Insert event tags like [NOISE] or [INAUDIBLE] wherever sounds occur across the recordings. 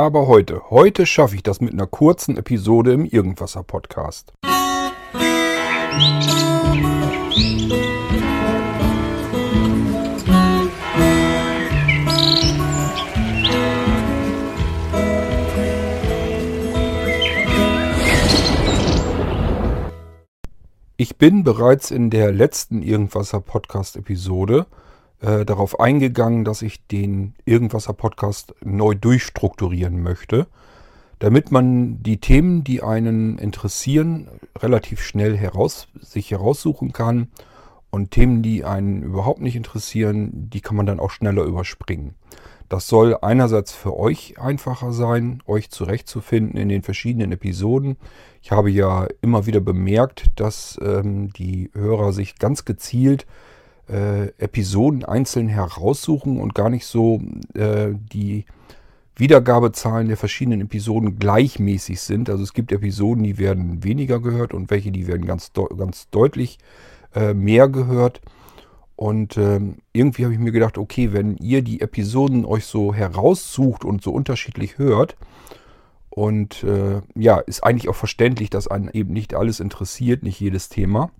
Aber heute, heute schaffe ich das mit einer kurzen Episode im Irgendwasser Podcast. Ich bin bereits in der letzten Irgendwasser Podcast Episode äh, darauf eingegangen, dass ich den Irgendwasser Podcast neu durchstrukturieren möchte, damit man die Themen, die einen interessieren, relativ schnell heraus, sich heraussuchen kann und Themen, die einen überhaupt nicht interessieren, die kann man dann auch schneller überspringen. Das soll einerseits für euch einfacher sein, euch zurechtzufinden in den verschiedenen Episoden. Ich habe ja immer wieder bemerkt, dass ähm, die Hörer sich ganz gezielt äh, Episoden einzeln heraussuchen und gar nicht so äh, die Wiedergabezahlen der verschiedenen Episoden gleichmäßig sind. Also es gibt Episoden, die werden weniger gehört und welche, die werden ganz, ganz deutlich äh, mehr gehört. Und ähm, irgendwie habe ich mir gedacht, okay, wenn ihr die Episoden euch so heraussucht und so unterschiedlich hört, und äh, ja, ist eigentlich auch verständlich, dass einen eben nicht alles interessiert, nicht jedes Thema.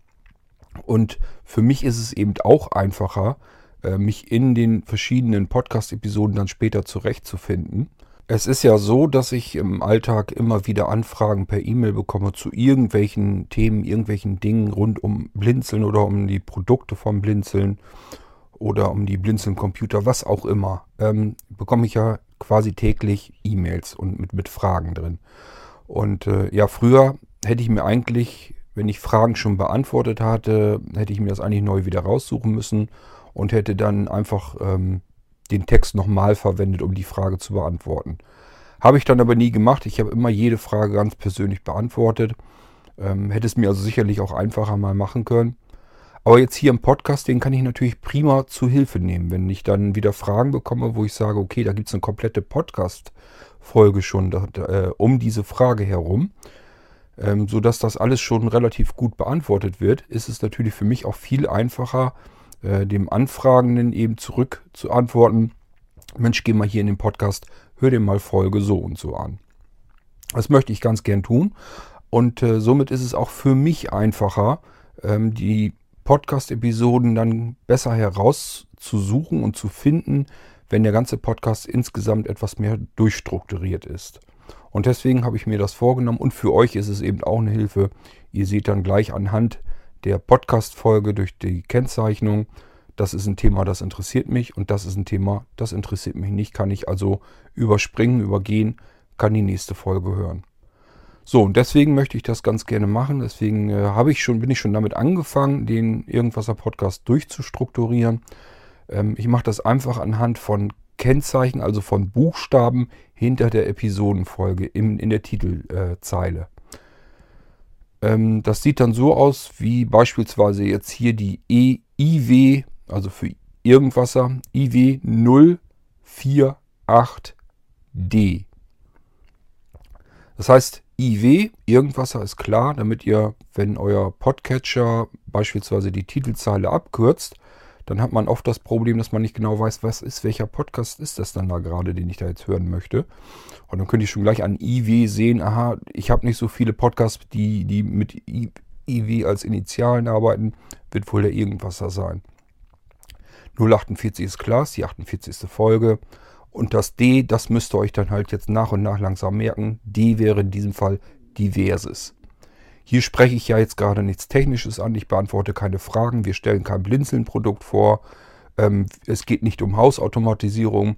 Und für mich ist es eben auch einfacher, äh, mich in den verschiedenen Podcast-Episoden dann später zurechtzufinden. Es ist ja so, dass ich im Alltag immer wieder Anfragen per E-Mail bekomme zu irgendwelchen Themen, irgendwelchen Dingen rund um Blinzeln oder um die Produkte vom Blinzeln oder um die Blinzeln-Computer, was auch immer. Ähm, bekomme ich ja quasi täglich E-Mails und mit, mit Fragen drin. Und äh, ja, früher hätte ich mir eigentlich wenn ich Fragen schon beantwortet hatte, hätte ich mir das eigentlich neu wieder raussuchen müssen und hätte dann einfach ähm, den Text nochmal verwendet, um die Frage zu beantworten. Habe ich dann aber nie gemacht. Ich habe immer jede Frage ganz persönlich beantwortet. Ähm, hätte es mir also sicherlich auch einfacher mal machen können. Aber jetzt hier im Podcast, den kann ich natürlich prima zu Hilfe nehmen. Wenn ich dann wieder Fragen bekomme, wo ich sage, okay, da gibt es eine komplette Podcast-Folge schon da, äh, um diese Frage herum ähm, sodass das alles schon relativ gut beantwortet wird, ist es natürlich für mich auch viel einfacher, äh, dem Anfragenden eben zurück zu antworten. Mensch, geh mal hier in den Podcast, hör dir mal Folge so und so an. Das möchte ich ganz gern tun. Und äh, somit ist es auch für mich einfacher, ähm, die Podcast-Episoden dann besser herauszusuchen und zu finden, wenn der ganze Podcast insgesamt etwas mehr durchstrukturiert ist. Und deswegen habe ich mir das vorgenommen und für euch ist es eben auch eine Hilfe. Ihr seht dann gleich anhand der Podcast-Folge durch die Kennzeichnung, das ist ein Thema, das interessiert mich und das ist ein Thema, das interessiert mich nicht. Kann ich also überspringen, übergehen, kann die nächste Folge hören. So, und deswegen möchte ich das ganz gerne machen. Deswegen äh, habe ich schon, bin ich schon damit angefangen, den Irgendwaser Podcast durchzustrukturieren. Ähm, ich mache das einfach anhand von Kennzeichen, also von Buchstaben hinter der Episodenfolge in, in der Titelzeile. Ähm, das sieht dann so aus, wie beispielsweise jetzt hier die EIW, also für Irgendwasser, IW 048D. Das heißt, IW, Irgendwasser ist klar, damit ihr, wenn euer Podcatcher beispielsweise die Titelzeile abkürzt, dann hat man oft das Problem, dass man nicht genau weiß, was ist, welcher Podcast ist das dann da gerade, den ich da jetzt hören möchte. Und dann könnte ich schon gleich an IW sehen, aha, ich habe nicht so viele Podcasts, die, die mit IW als Initialen arbeiten, wird wohl der Irgendwasser sein. 048 ist klar, ist die 48. Folge. Und das D, das müsst ihr euch dann halt jetzt nach und nach langsam merken. D wäre in diesem Fall diverses. Hier spreche ich ja jetzt gerade nichts Technisches an, ich beantworte keine Fragen, wir stellen kein Blinzeln-Produkt vor, ähm, es geht nicht um Hausautomatisierung,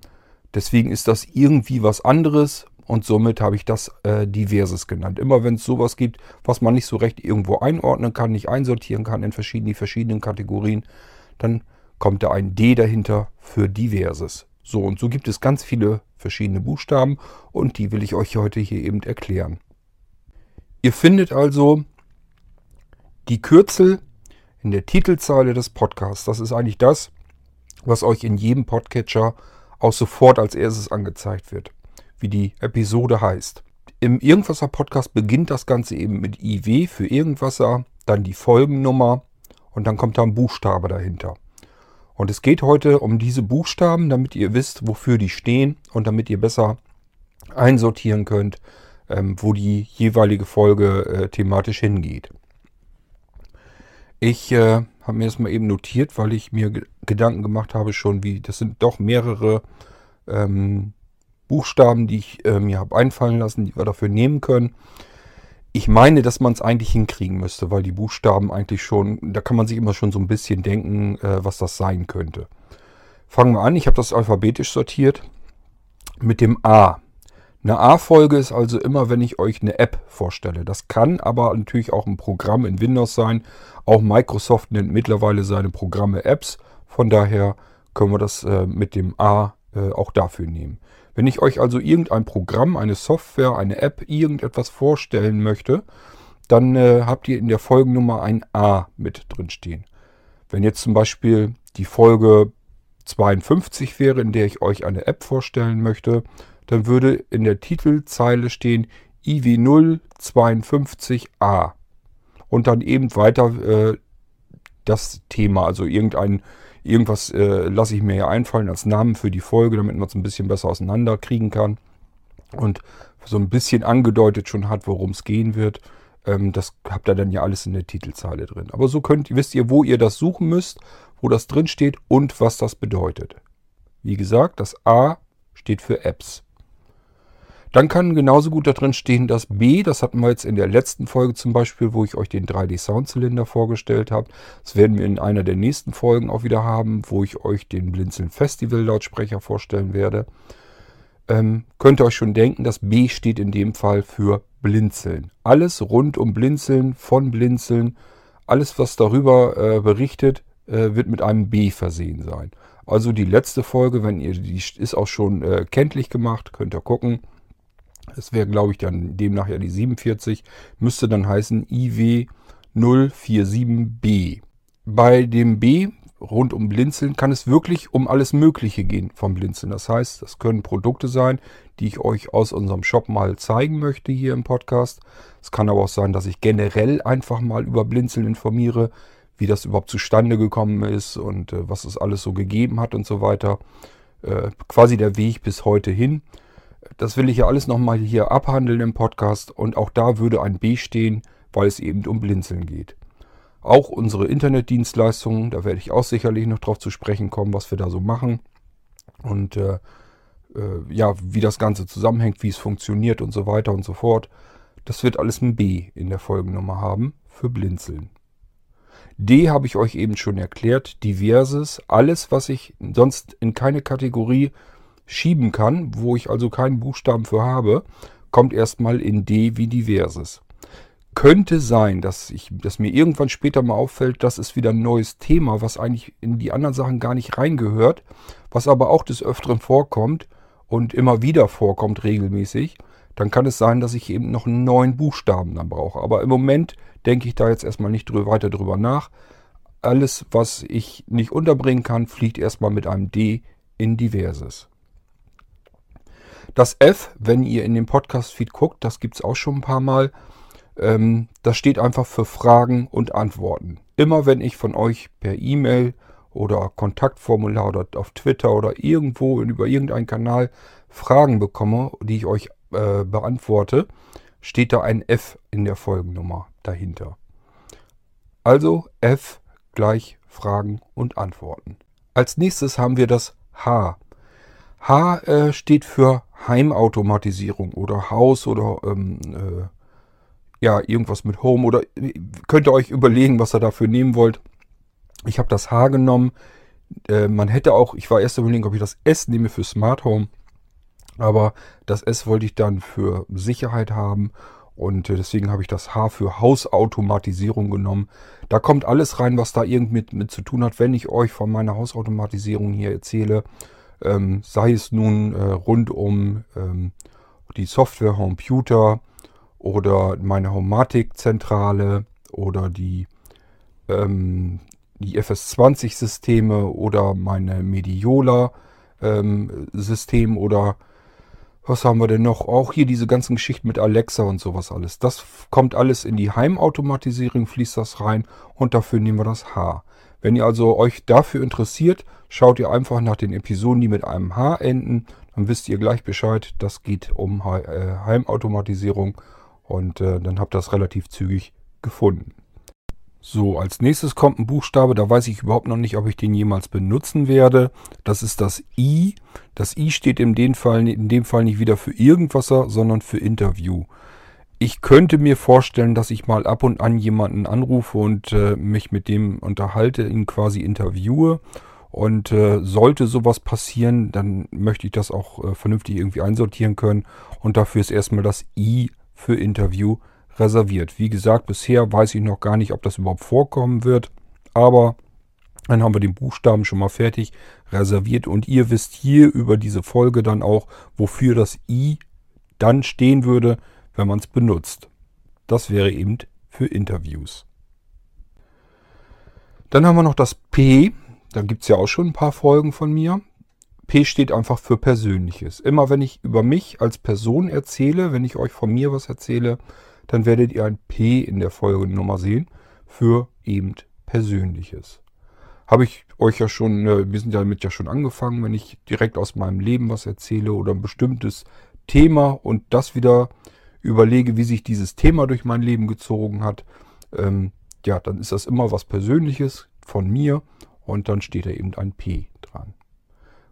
deswegen ist das irgendwie was anderes und somit habe ich das äh, Diverses genannt. Immer wenn es sowas gibt, was man nicht so recht irgendwo einordnen kann, nicht einsortieren kann in verschiedene, verschiedenen Kategorien, dann kommt da ein D dahinter für Diverses. So, und so gibt es ganz viele verschiedene Buchstaben und die will ich euch heute hier eben erklären. Ihr findet also die Kürzel in der Titelzeile des Podcasts. Das ist eigentlich das, was euch in jedem Podcatcher auch sofort als erstes angezeigt wird, wie die Episode heißt. Im Irgendwasser Podcast beginnt das Ganze eben mit IW für Irgendwasser, dann die Folgennummer und dann kommt da ein Buchstabe dahinter. Und es geht heute um diese Buchstaben, damit ihr wisst, wofür die stehen und damit ihr besser einsortieren könnt, ähm, wo die jeweilige Folge äh, thematisch hingeht. Ich äh, habe mir das mal eben notiert, weil ich mir Gedanken gemacht habe schon, wie das sind doch mehrere ähm, Buchstaben, die ich äh, mir habe einfallen lassen, die wir dafür nehmen können. Ich meine, dass man es eigentlich hinkriegen müsste, weil die Buchstaben eigentlich schon, da kann man sich immer schon so ein bisschen denken, äh, was das sein könnte. Fangen wir an, ich habe das alphabetisch sortiert mit dem A. Eine A-Folge ist also immer, wenn ich euch eine App vorstelle. Das kann aber natürlich auch ein Programm in Windows sein. Auch Microsoft nennt mittlerweile seine Programme Apps. Von daher können wir das äh, mit dem A äh, auch dafür nehmen. Wenn ich euch also irgendein Programm, eine Software, eine App, irgendetwas vorstellen möchte, dann äh, habt ihr in der Folgennummer ein A mit drin stehen. Wenn jetzt zum Beispiel die Folge 52 wäre, in der ich euch eine App vorstellen möchte, dann würde in der Titelzeile stehen IW052A und dann eben weiter äh, das Thema, also irgendein irgendwas äh, lasse ich mir ja einfallen als Namen für die Folge, damit man es ein bisschen besser auseinanderkriegen kann und so ein bisschen angedeutet schon hat, worum es gehen wird. Ähm, das habt ihr dann ja alles in der Titelzeile drin. Aber so könnt, wisst ihr, wo ihr das suchen müsst, wo das drin steht und was das bedeutet. Wie gesagt, das A steht für Apps. Dann kann genauso gut da drin stehen das B. Das hatten wir jetzt in der letzten Folge zum Beispiel, wo ich euch den 3D-Soundzylinder vorgestellt habe. Das werden wir in einer der nächsten Folgen auch wieder haben, wo ich euch den Blinzeln Festival Lautsprecher vorstellen werde. Ähm, könnt ihr euch schon denken, das B steht in dem Fall für Blinzeln. Alles rund um Blinzeln, von Blinzeln, alles was darüber äh, berichtet, äh, wird mit einem B versehen sein. Also die letzte Folge, wenn ihr die ist auch schon äh, kenntlich gemacht, könnt ihr gucken. Es wäre, glaube ich, dann demnach ja die 47. Müsste dann heißen IW 047b. Bei dem B rund um Blinzeln kann es wirklich um alles Mögliche gehen vom Blinzeln. Das heißt, das können Produkte sein, die ich euch aus unserem Shop mal zeigen möchte hier im Podcast. Es kann aber auch sein, dass ich generell einfach mal über Blinzeln informiere, wie das überhaupt zustande gekommen ist und äh, was es alles so gegeben hat und so weiter. Äh, quasi der Weg bis heute hin. Das will ich ja alles nochmal hier abhandeln im Podcast und auch da würde ein B stehen, weil es eben um Blinzeln geht. Auch unsere Internetdienstleistungen, da werde ich auch sicherlich noch drauf zu sprechen kommen, was wir da so machen und äh, äh, ja, wie das Ganze zusammenhängt, wie es funktioniert und so weiter und so fort. Das wird alles ein B in der Folgennummer haben für Blinzeln. D habe ich euch eben schon erklärt, diverses, alles, was ich sonst in keine Kategorie schieben kann, wo ich also keinen Buchstaben für habe, kommt erstmal in D wie diverses. Könnte sein, dass, ich, dass mir irgendwann später mal auffällt, das ist wieder ein neues Thema, was eigentlich in die anderen Sachen gar nicht reingehört, was aber auch des Öfteren vorkommt und immer wieder vorkommt regelmäßig. Dann kann es sein, dass ich eben noch einen neuen Buchstaben dann brauche. Aber im Moment denke ich da jetzt erstmal nicht drüber, weiter drüber nach. Alles, was ich nicht unterbringen kann, fliegt erstmal mit einem D in diverses. Das F, wenn ihr in den Podcast-Feed guckt, das gibt es auch schon ein paar Mal. Ähm, das steht einfach für Fragen und Antworten. Immer wenn ich von euch per E-Mail oder Kontaktformular oder auf Twitter oder irgendwo über irgendeinen Kanal Fragen bekomme, die ich euch äh, beantworte, steht da ein F in der Folgennummer dahinter. Also F gleich Fragen und Antworten. Als nächstes haben wir das H. H äh, steht für Heimautomatisierung oder Haus oder ähm, äh, ja, irgendwas mit Home oder äh, könnt ihr euch überlegen, was ihr dafür nehmen wollt. Ich habe das H genommen. Äh, man hätte auch, ich war erst überlegen, ob ich das S nehme für Smart Home. Aber das S wollte ich dann für Sicherheit haben. Und äh, deswegen habe ich das H für Hausautomatisierung genommen. Da kommt alles rein, was da irgendwie mit, mit zu tun hat, wenn ich euch von meiner Hausautomatisierung hier erzähle ähm, sei es nun äh, rund um ähm, die Software Computer oder meine Homatic-Zentrale oder die, ähm, die FS20-Systeme oder meine Mediola-System ähm, oder was haben wir denn noch? Auch hier diese ganzen Geschichten mit Alexa und sowas alles. Das kommt alles in die Heimautomatisierung, fließt das rein und dafür nehmen wir das H. Wenn ihr also euch dafür interessiert, schaut ihr einfach nach den Episoden, die mit einem H enden. Dann wisst ihr gleich Bescheid, das geht um äh, Heimautomatisierung und äh, dann habt ihr das relativ zügig gefunden. So, als nächstes kommt ein Buchstabe, da weiß ich überhaupt noch nicht, ob ich den jemals benutzen werde. Das ist das I. Das I steht in dem Fall, in dem Fall nicht wieder für Irgendwasser, sondern für Interview. Ich könnte mir vorstellen, dass ich mal ab und an jemanden anrufe und äh, mich mit dem unterhalte, ihn quasi interviewe. Und äh, sollte sowas passieren, dann möchte ich das auch äh, vernünftig irgendwie einsortieren können. Und dafür ist erstmal das I für Interview reserviert. Wie gesagt, bisher weiß ich noch gar nicht, ob das überhaupt vorkommen wird, aber dann haben wir den Buchstaben schon mal fertig reserviert und ihr wisst hier über diese Folge dann auch, wofür das I dann stehen würde, wenn man es benutzt. Das wäre eben für Interviews. Dann haben wir noch das P. Da gibt es ja auch schon ein paar Folgen von mir. P steht einfach für Persönliches. Immer wenn ich über mich als Person erzähle, wenn ich euch von mir was erzähle, dann werdet ihr ein P in der Folgenummer sehen für eben Persönliches. Habe ich euch ja schon, äh, wir sind ja damit ja schon angefangen, wenn ich direkt aus meinem Leben was erzähle oder ein bestimmtes Thema und das wieder überlege, wie sich dieses Thema durch mein Leben gezogen hat, ähm, ja, dann ist das immer was Persönliches von mir und dann steht da eben ein P dran.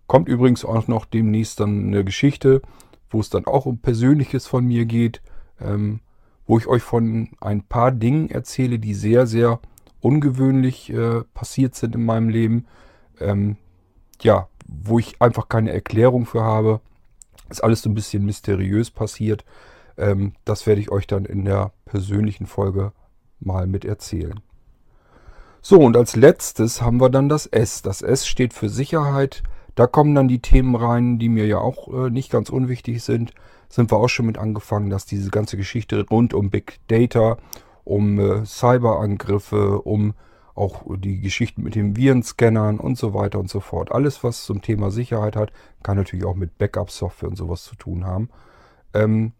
Kommt übrigens auch noch demnächst dann eine Geschichte, wo es dann auch um Persönliches von mir geht. Ähm, wo ich euch von ein paar Dingen erzähle, die sehr, sehr ungewöhnlich äh, passiert sind in meinem Leben. Ähm, ja, wo ich einfach keine Erklärung für habe. Ist alles so ein bisschen mysteriös passiert. Ähm, das werde ich euch dann in der persönlichen Folge mal mit erzählen. So, und als letztes haben wir dann das S. Das S steht für Sicherheit. Da kommen dann die Themen rein, die mir ja auch äh, nicht ganz unwichtig sind sind wir auch schon mit angefangen, dass diese ganze Geschichte rund um Big Data, um äh, Cyberangriffe, um auch die Geschichten mit den Virenscannern und so weiter und so fort. Alles, was zum Thema Sicherheit hat, kann natürlich auch mit Backup-Software und sowas zu tun haben. Ähm,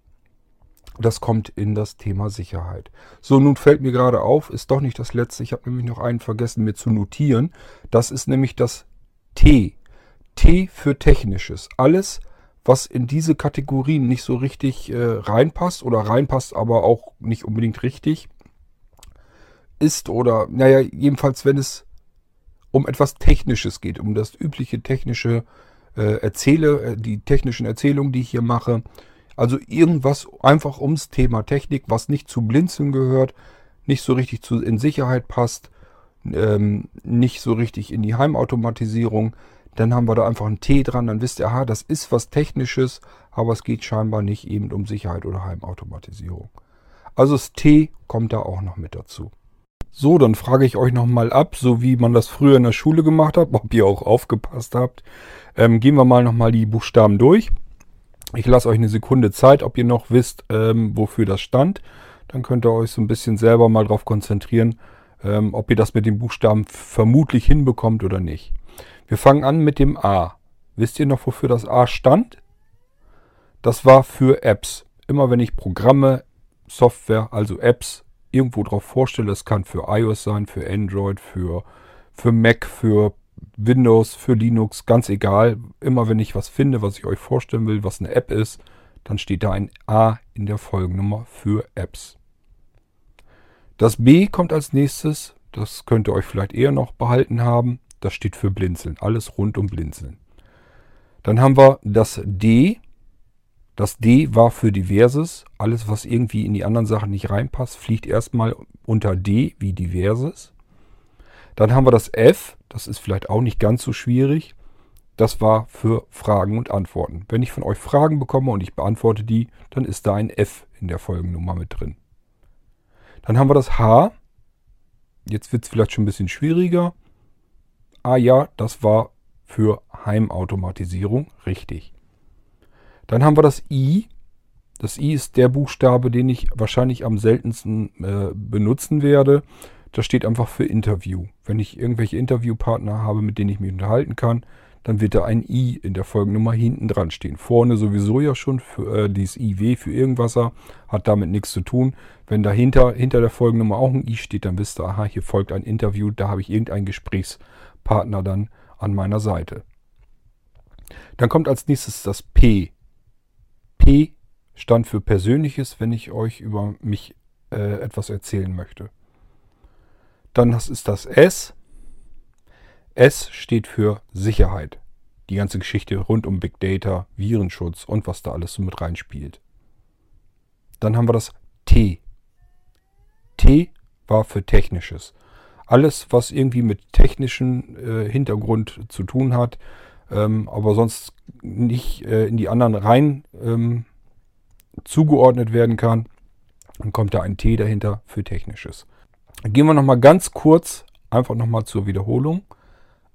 das kommt in das Thema Sicherheit. So, nun fällt mir gerade auf, ist doch nicht das letzte. Ich habe nämlich noch einen vergessen mir zu notieren. Das ist nämlich das T. T für Technisches. Alles, was in diese Kategorien nicht so richtig äh, reinpasst oder reinpasst, aber auch nicht unbedingt richtig ist oder, naja, jedenfalls, wenn es um etwas Technisches geht, um das übliche technische äh, Erzähle, äh, die technischen Erzählungen, die ich hier mache. Also irgendwas einfach ums Thema Technik, was nicht zu Blinzeln gehört, nicht so richtig zu, in Sicherheit passt, ähm, nicht so richtig in die Heimautomatisierung. Dann haben wir da einfach ein T dran, dann wisst ihr, aha, das ist was Technisches, aber es geht scheinbar nicht eben um Sicherheit oder Heimautomatisierung. Also das T kommt da auch noch mit dazu. So, dann frage ich euch nochmal ab, so wie man das früher in der Schule gemacht hat, [LAUGHS] ob ihr auch aufgepasst habt. Ähm, gehen wir mal nochmal die Buchstaben durch. Ich lasse euch eine Sekunde Zeit, ob ihr noch wisst, ähm, wofür das stand. Dann könnt ihr euch so ein bisschen selber mal darauf konzentrieren, ähm, ob ihr das mit den Buchstaben vermutlich hinbekommt oder nicht. Wir fangen an mit dem A. Wisst ihr noch, wofür das A stand? Das war für Apps. Immer wenn ich Programme, Software, also Apps irgendwo drauf vorstelle, es kann für iOS sein, für Android, für, für Mac, für Windows, für Linux, ganz egal. Immer wenn ich was finde, was ich euch vorstellen will, was eine App ist, dann steht da ein A in der Folgennummer für Apps. Das B kommt als nächstes. Das könnt ihr euch vielleicht eher noch behalten haben. Das steht für Blinzeln. Alles rund um Blinzeln. Dann haben wir das D. Das D war für Diverses. Alles, was irgendwie in die anderen Sachen nicht reinpasst, fliegt erstmal unter D wie Diverses. Dann haben wir das F. Das ist vielleicht auch nicht ganz so schwierig. Das war für Fragen und Antworten. Wenn ich von euch Fragen bekomme und ich beantworte die, dann ist da ein F in der Folgennummer mit drin. Dann haben wir das H. Jetzt wird es vielleicht schon ein bisschen schwieriger. Ah ja, das war für Heimautomatisierung richtig. Dann haben wir das I. Das I ist der Buchstabe, den ich wahrscheinlich am seltensten äh, benutzen werde. Das steht einfach für Interview. Wenn ich irgendwelche Interviewpartner habe, mit denen ich mich unterhalten kann, dann wird da ein I in der Folgennummer hinten dran stehen. Vorne sowieso ja schon für, äh, dieses IW für irgendwasser, hat damit nichts zu tun. Wenn dahinter hinter der Folgennummer auch ein I steht, dann wisst ihr, aha, hier folgt ein Interview, da habe ich irgendeinen Gesprächspartner dann an meiner Seite. Dann kommt als nächstes das P. P stand für Persönliches, wenn ich euch über mich äh, etwas erzählen möchte. Dann ist das S. S steht für Sicherheit. Die ganze Geschichte rund um Big Data, Virenschutz und was da alles so mit reinspielt. Dann haben wir das T. T war für Technisches. Alles, was irgendwie mit technischem äh, Hintergrund zu tun hat, ähm, aber sonst nicht äh, in die anderen rein ähm, zugeordnet werden kann, dann kommt da ein T dahinter für Technisches. Gehen wir nochmal ganz kurz, einfach nochmal zur Wiederholung.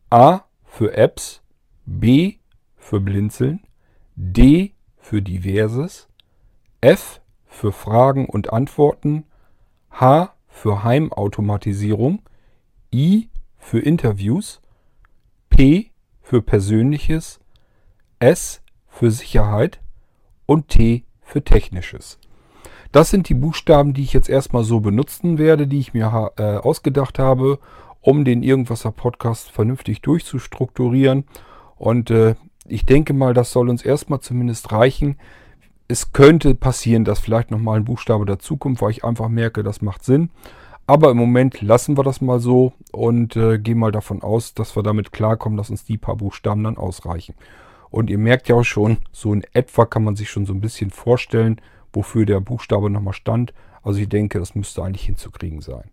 A für Apps, B für Blinzeln, D für Diverses, F für Fragen und Antworten, H für Heimautomatisierung, I für Interviews, P für Persönliches, S für Sicherheit und T für Technisches. Das sind die Buchstaben, die ich jetzt erstmal so benutzen werde, die ich mir äh, ausgedacht habe, um den Irgendwasser Podcast vernünftig durchzustrukturieren. Und äh, ich denke mal, das soll uns erstmal zumindest reichen. Es könnte passieren, dass vielleicht nochmal ein Buchstabe dazukommt, weil ich einfach merke, das macht Sinn. Aber im Moment lassen wir das mal so und äh, gehen mal davon aus, dass wir damit klarkommen, dass uns die paar Buchstaben dann ausreichen. Und ihr merkt ja auch schon, so in etwa kann man sich schon so ein bisschen vorstellen, wofür der Buchstabe nochmal stand. Also ich denke, das müsste eigentlich hinzukriegen sein.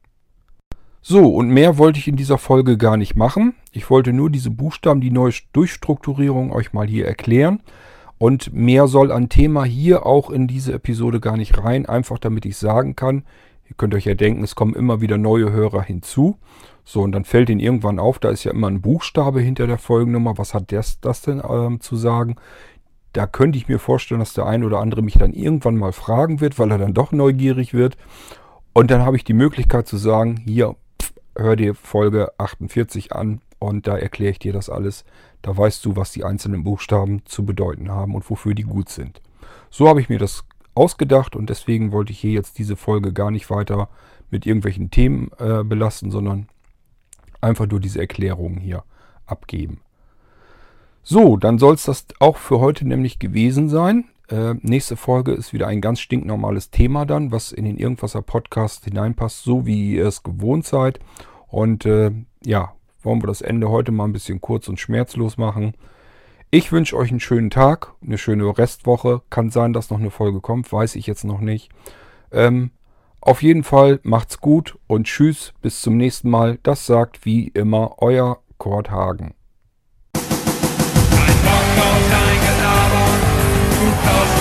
So, und mehr wollte ich in dieser Folge gar nicht machen. Ich wollte nur diese Buchstaben, die neue Durchstrukturierung euch mal hier erklären. Und mehr soll an Thema hier auch in diese Episode gar nicht rein, einfach damit ich sagen kann, ihr könnt euch ja denken, es kommen immer wieder neue Hörer hinzu. So, und dann fällt ihnen irgendwann auf, da ist ja immer ein Buchstabe hinter der Folgennummer. Was hat das, das denn ähm, zu sagen? Da könnte ich mir vorstellen, dass der eine oder andere mich dann irgendwann mal fragen wird, weil er dann doch neugierig wird. Und dann habe ich die Möglichkeit zu sagen, hier, pff, hör dir Folge 48 an und da erkläre ich dir das alles. Da weißt du, was die einzelnen Buchstaben zu bedeuten haben und wofür die gut sind. So habe ich mir das ausgedacht und deswegen wollte ich hier jetzt diese Folge gar nicht weiter mit irgendwelchen Themen äh, belasten, sondern einfach nur diese Erklärungen hier abgeben. So, dann soll es das auch für heute nämlich gewesen sein. Äh, nächste Folge ist wieder ein ganz stinknormales Thema dann, was in den Irgendwasser Podcast hineinpasst, so wie ihr es gewohnt seid. Und äh, ja, wollen wir das Ende heute mal ein bisschen kurz und schmerzlos machen. Ich wünsche euch einen schönen Tag, eine schöne Restwoche. Kann sein, dass noch eine Folge kommt, weiß ich jetzt noch nicht. Ähm, auf jeden Fall macht's gut und tschüss, bis zum nächsten Mal. Das sagt wie immer euer Kurt Hagen. Meine Zeit. Alter, du gehst